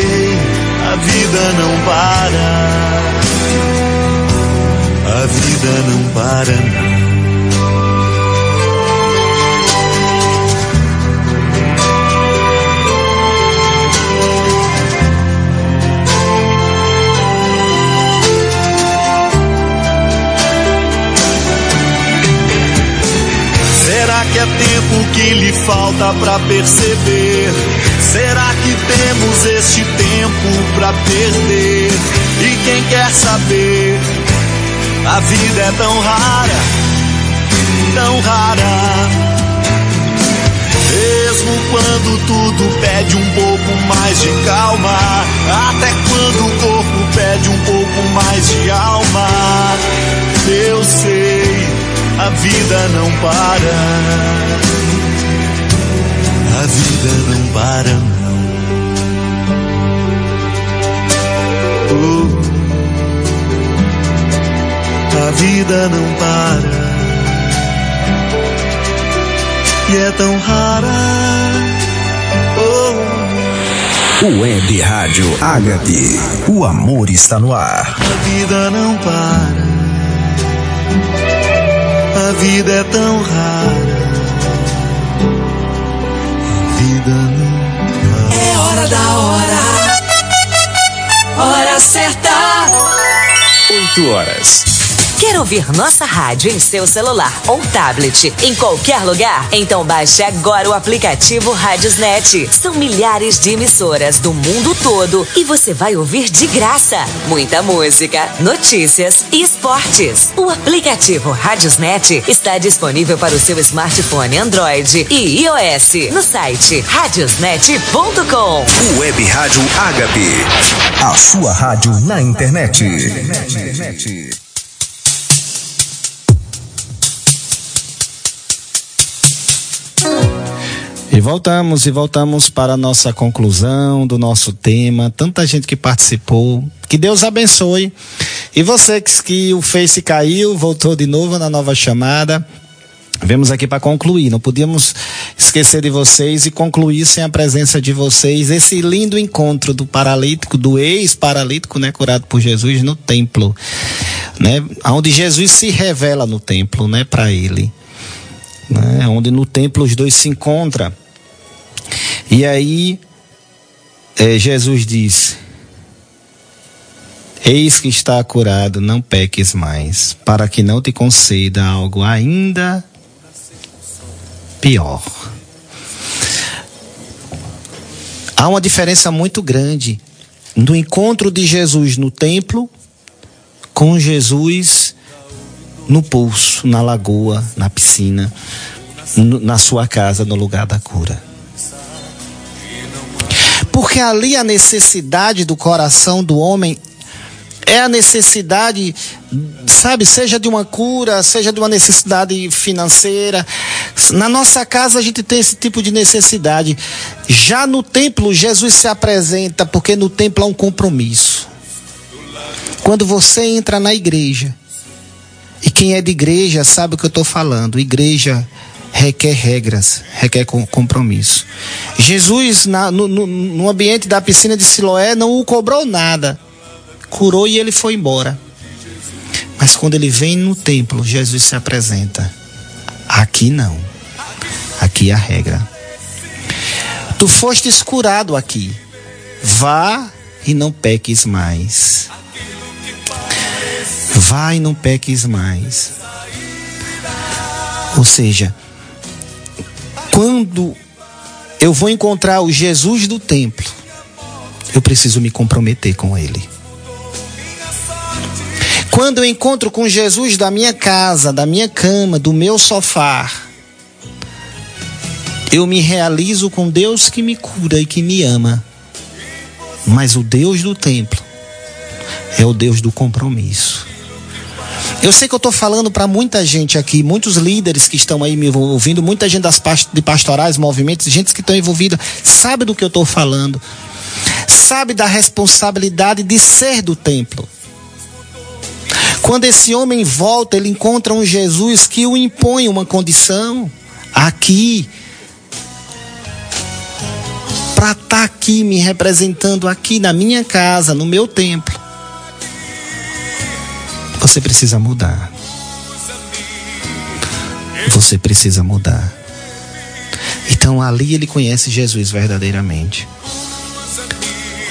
vida não para. A vida não para. Será que é tempo que lhe falta pra perceber? Será que temos este tempo pra perder? E quem quer saber? A vida é tão rara, tão rara. Mesmo quando tudo pede um pouco mais de calma, até quando o corpo pede um pouco mais de alma, eu sei, a vida não para. A vida não para, não. Oh, a vida não para. E é tão rara. Oh, Web Rádio Ágape. O amor está no ar. a vida não para. A vida é tão rara. Vida não É hora da hora. Hora certa. 8 horas Quer ouvir nossa rádio em seu celular ou tablet em qualquer lugar? Então baixe agora o aplicativo Rádiosnet. São milhares de emissoras do mundo todo e você vai ouvir de graça muita música, notícias e esportes. O aplicativo Rádiosnet está disponível para o seu smartphone Android e iOS no site radiosnet.com. Web Rádio Ágape. A sua rádio na internet. E voltamos, e voltamos para a nossa conclusão do nosso tema. Tanta gente que participou. Que Deus abençoe. E você que, que o Face caiu, voltou de novo na nova chamada. Vemos aqui para concluir. Não podíamos esquecer de vocês e concluir sem a presença de vocês esse lindo encontro do paralítico, do ex-paralítico, né, curado por Jesus no templo, né, onde Jesus se revela no templo, né, para ele, né, onde no templo os dois se encontram. E aí é, Jesus diz: Eis que está curado, não peques mais, para que não te conceda algo ainda pior. Há uma diferença muito grande do encontro de Jesus no templo com Jesus no pulso, na lagoa, na piscina, na sua casa, no lugar da cura. Porque ali a necessidade do coração do homem é a necessidade, sabe, seja de uma cura, seja de uma necessidade financeira. Na nossa casa a gente tem esse tipo de necessidade. Já no templo, Jesus se apresenta, porque no templo há um compromisso. Quando você entra na igreja, e quem é de igreja sabe o que eu estou falando, igreja requer regras, requer compromisso. Jesus, na, no, no, no ambiente da piscina de Siloé, não o cobrou nada curou e ele foi embora. Mas quando ele vem no templo, Jesus se apresenta. Aqui não. Aqui é a regra. Tu fostes curado aqui. Vá e não peques mais. Vá e não peques mais. Ou seja, quando eu vou encontrar o Jesus do templo, eu preciso me comprometer com ele. Quando eu encontro com Jesus da minha casa, da minha cama, do meu sofá, eu me realizo com Deus que me cura e que me ama. Mas o Deus do templo é o Deus do compromisso. Eu sei que eu estou falando para muita gente aqui, muitos líderes que estão aí me ouvindo, muita gente das de pastorais, movimentos, gente que estão envolvida, sabe do que eu estou falando, sabe da responsabilidade de ser do templo. Quando esse homem volta, ele encontra um Jesus que o impõe uma condição aqui. Para estar tá aqui me representando aqui na minha casa, no meu templo. Você precisa mudar. Você precisa mudar. Então ali ele conhece Jesus verdadeiramente.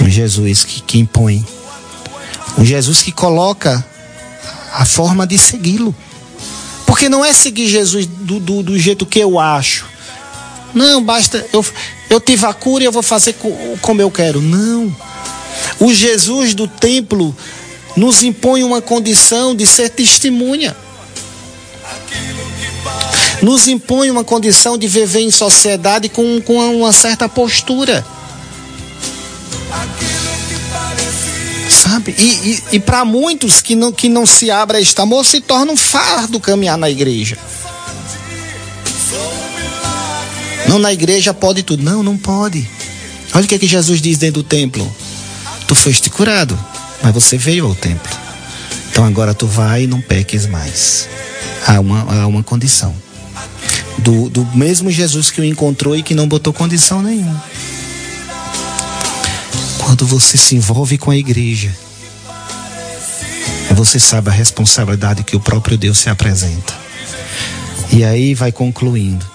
Um Jesus que, que impõe. Um Jesus que coloca a forma de segui-lo. Porque não é seguir Jesus do, do, do, jeito que eu acho. Não, basta. Eu, eu tive a cura e eu vou fazer como eu quero. Não. O Jesus do templo nos impõe uma condição de ser testemunha. Nos impõe uma condição de viver em sociedade com, com uma certa postura. Sabe? E, e, e para muitos que não, que não se abre este amor, se torna um fardo caminhar na igreja. Não, na igreja pode tudo. Não, não pode. Olha o que, é que Jesus diz dentro do templo. Tu foste curado, mas você veio ao templo. Então agora tu vai e não peques mais. Há uma, há uma condição. Do, do mesmo Jesus que o encontrou e que não botou condição nenhuma quando você se envolve com a igreja, você sabe a responsabilidade que o próprio Deus se apresenta. E aí vai concluindo.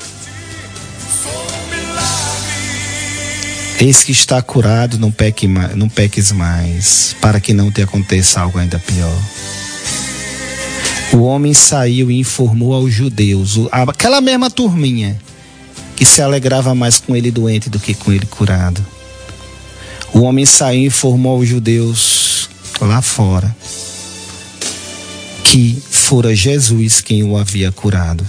Eis que está curado, não, peque, não peques mais, para que não te aconteça algo ainda pior. O homem saiu e informou aos judeus, aquela mesma turminha, que se alegrava mais com ele doente do que com ele curado. O homem saiu e informou aos judeus lá fora que fora Jesus quem o havia curado.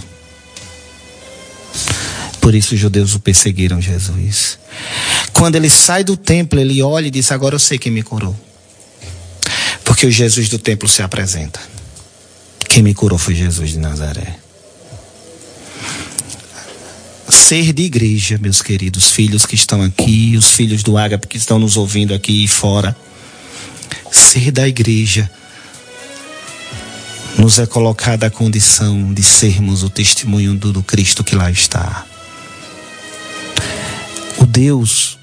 Por isso os judeus o perseguiram Jesus. Quando ele sai do templo, ele olha e diz: Agora eu sei quem me curou. Porque o Jesus do templo se apresenta. Quem me curou foi Jesus de Nazaré. Ser de igreja, meus queridos filhos que estão aqui, os filhos do Ágape que estão nos ouvindo aqui e fora. Ser da igreja nos é colocada a condição de sermos o testemunho do, Cristo que lá está. O Deus,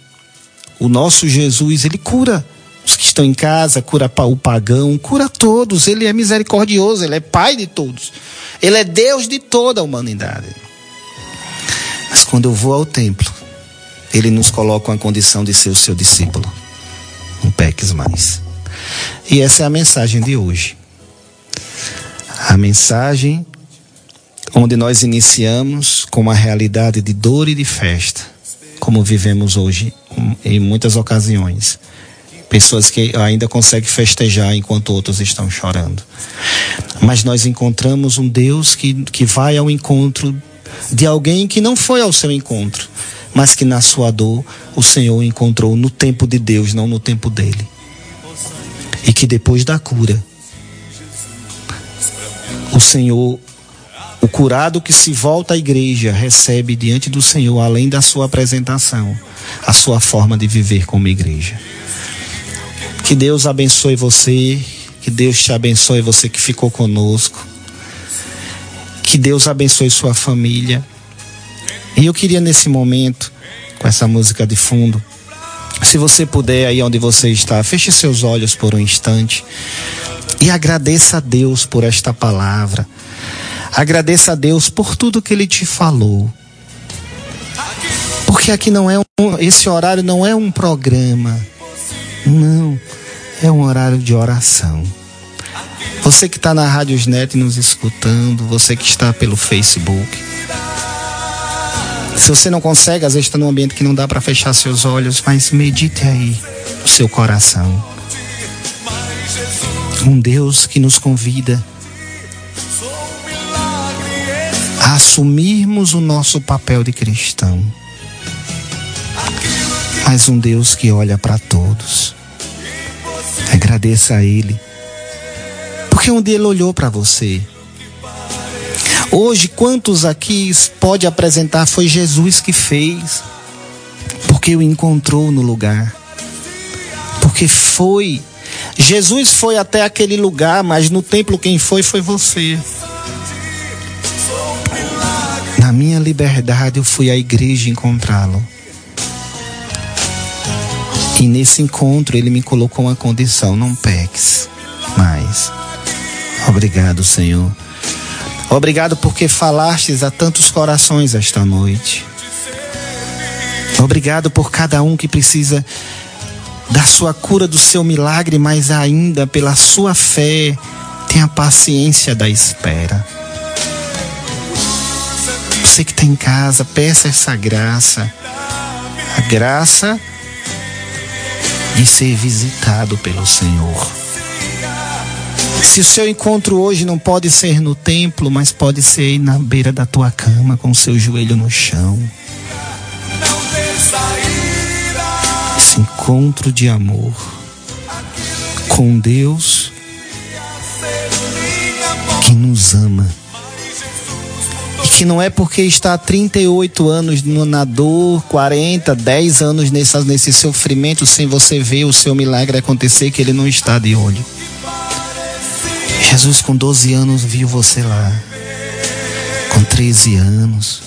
o nosso Jesus, ele cura os que estão em casa, cura o pagão, cura todos. Ele é misericordioso, ele é Pai de todos. Ele é Deus de toda a humanidade. Mas quando eu vou ao templo, ele nos coloca a condição de ser o seu discípulo. Não peques mais. E essa é a mensagem de hoje. A mensagem onde nós iniciamos com uma realidade de dor e de festa, como vivemos hoje em muitas ocasiões. Pessoas que ainda conseguem festejar enquanto outros estão chorando. Mas nós encontramos um Deus que, que vai ao encontro de alguém que não foi ao seu encontro, mas que na sua dor o Senhor encontrou no tempo de Deus, não no tempo dele. E que depois da cura, o Senhor, o curado que se volta à igreja, recebe diante do Senhor, além da sua apresentação, a sua forma de viver como igreja. Que Deus abençoe você, que Deus te abençoe você que ficou conosco. Que Deus abençoe sua família. E eu queria nesse momento, com essa música de fundo, se você puder aí onde você está, feche seus olhos por um instante e agradeça a Deus por esta palavra. Agradeça a Deus por tudo que ele te falou. Porque aqui não é um, esse horário não é um programa. Não, é um horário de oração. Você que está na Rádios Net nos escutando, você que está pelo Facebook. Se você não consegue, às vezes está num ambiente que não dá para fechar seus olhos, mas medite aí o seu coração. Um Deus que nos convida a assumirmos o nosso papel de cristão. Mas um Deus que olha para todos. Agradeça a Ele. Um dia Ele olhou para você. Hoje, quantos aqui pode apresentar foi Jesus que fez? Porque o encontrou no lugar. Porque foi Jesus foi até aquele lugar, mas no templo quem foi foi você. Na minha liberdade eu fui à igreja encontrá-lo. E nesse encontro ele me colocou uma condição: não peques mais. Obrigado, Senhor. Obrigado porque falastes a tantos corações esta noite. Obrigado por cada um que precisa da sua cura, do seu milagre, mas ainda pela sua fé, tenha paciência da espera. Você que está em casa, peça essa graça. A graça de ser visitado pelo Senhor. Se o seu encontro hoje não pode ser no templo, mas pode ser na beira da tua cama, com o seu joelho no chão. esse encontro de amor com Deus que nos ama. E que não é porque está há 38 anos na dor, 40, 10 anos nesse, nesse sofrimento, sem você ver o seu milagre acontecer, que ele não está de olho. Jesus, com 12 anos, viu você lá. Com 13 anos.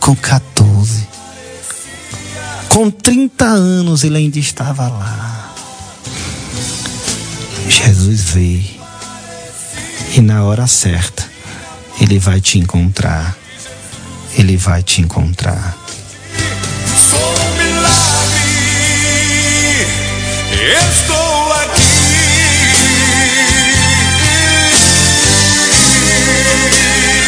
Com 14 com 30 anos ele ainda estava lá. Jesus veio. E na hora certa, ele vai te encontrar. Ele vai te encontrar. Sou milagre. Estou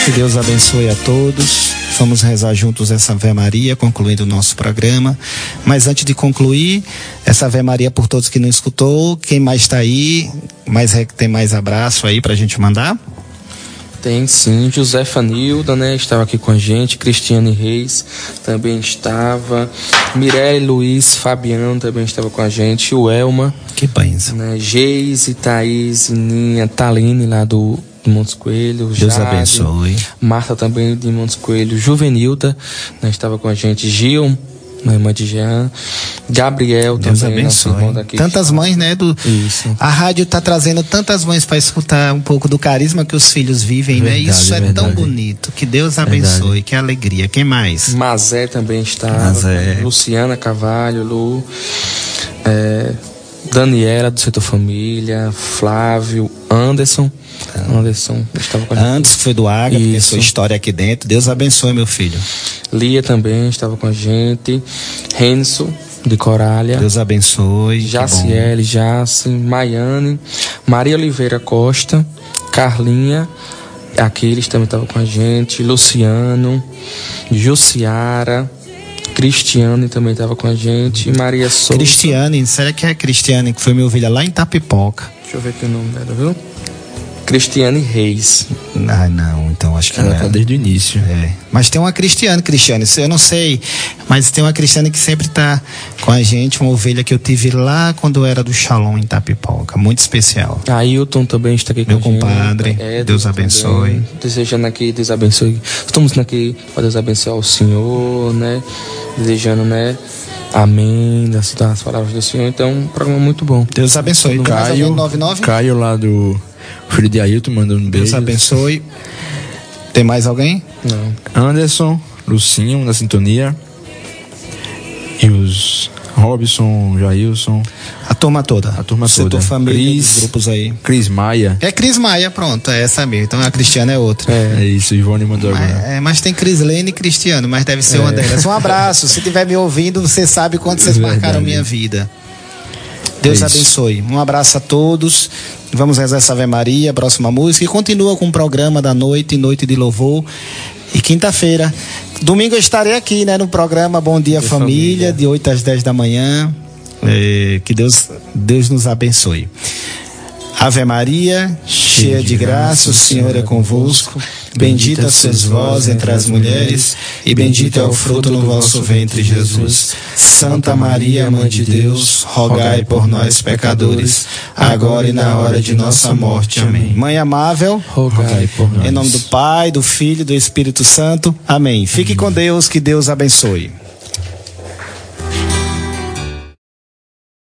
Que Deus abençoe a todos. Vamos rezar juntos essa Ave Maria, concluindo o nosso programa. Mas antes de concluir, essa Ave Maria por todos que não escutou, quem mais está aí, mais, tem mais abraço aí para a gente mandar? Tem sim, José Fanilda, né? Estava aqui com a gente, Cristiane Reis também estava, Mirelle Luiz Fabiano também estava com a gente, o Elma. Que bênção. Né? Geise, Thaís, Ninha, Taline lá do de Montes Coelho, Deus Jade, abençoe. Marta também de Montes Coelho, Juvenilda, né, estava com a gente, Gil, minha irmã de Jean, Gabriel Deus também, abençoe. Daqui, tantas mães, né? Do, Isso. A rádio está trazendo tantas mães para escutar um pouco do carisma que os filhos vivem, né? verdade, né? Isso é verdade. tão bonito. Que Deus abençoe, verdade. que alegria. Quem mais? Mazé também está. Mazé. Luciana Cavalho, Lu. É, Daniela do setor família, Flávio, Anderson. Anderson estava com a gente. Antes foi do Água, tem sua história aqui dentro. Deus abençoe, meu filho. Lia também estava com a gente. Renzo, de Corália. Deus abençoe. Jaciele, Jace, Maiane, Maria Oliveira Costa, Carlinha, Aquiles também estava com a gente, Luciano, Jussiara, Cristiane também estava com a gente, Maria Souza. Cristiane, será que é a Cristiane que foi minha ovelha lá em Tapipoca? Deixa eu ver aqui o nome dela, viu? Cristiane Reis. Ah, não, então acho que Ela não tá desde o início. É. Mas tem uma Cristiane, Cristiane, eu não sei, mas tem uma Cristiane que sempre tá com a gente, uma ovelha que eu tive lá quando era do Shalom em Tapipoca, muito especial. Ailton também está aqui Meu com Meu compadre, é, Deus abençoe. Também, desejando aqui, Deus abençoe. Estamos aqui para Deus abençoar o Senhor, né? Desejando, né? Amém, das, das palavras do Senhor. Então, um programa muito bom. Deus abençoe. Caio, 99? Caio lá do Filho de Ailton mandando um beijo. Deus abençoe. Tem mais alguém? Não. Anderson, Lucinho na sintonia. E os Robson, Jailson. A turma toda. A turma Setor toda. família, Cris, grupos aí. Cris Maia. É Cris Maia, pronto, é essa mesmo. Então a Cristiana é outra. É, é isso, Ivone mandou mas, agora. É, mas tem Crislene e Cristiano, mas deve ser é. uma delas. Um abraço. Se estiver me ouvindo, você sabe quanto vocês Verdade. marcaram minha vida. Deus é abençoe. Um abraço a todos. Vamos rezar essa Ave Maria, próxima música. E continua com o programa da noite, Noite de Louvor. E quinta-feira. Domingo eu estarei aqui, né, no programa Bom Dia Família, família, de 8 às 10 da manhã. É, que Deus, Deus nos abençoe. Ave Maria, cheia de graça, o Senhor é convosco. Bendita sois vós entre as mulheres, e bendito é o fruto do vosso ventre, Jesus. Santa Maria, Mãe de Deus, rogai por nós, pecadores, agora e na hora de nossa morte. Amém. Mãe amável, rogai por nós. Em nome do Pai, do Filho e do Espírito Santo. Amém. Fique com Deus, que Deus abençoe.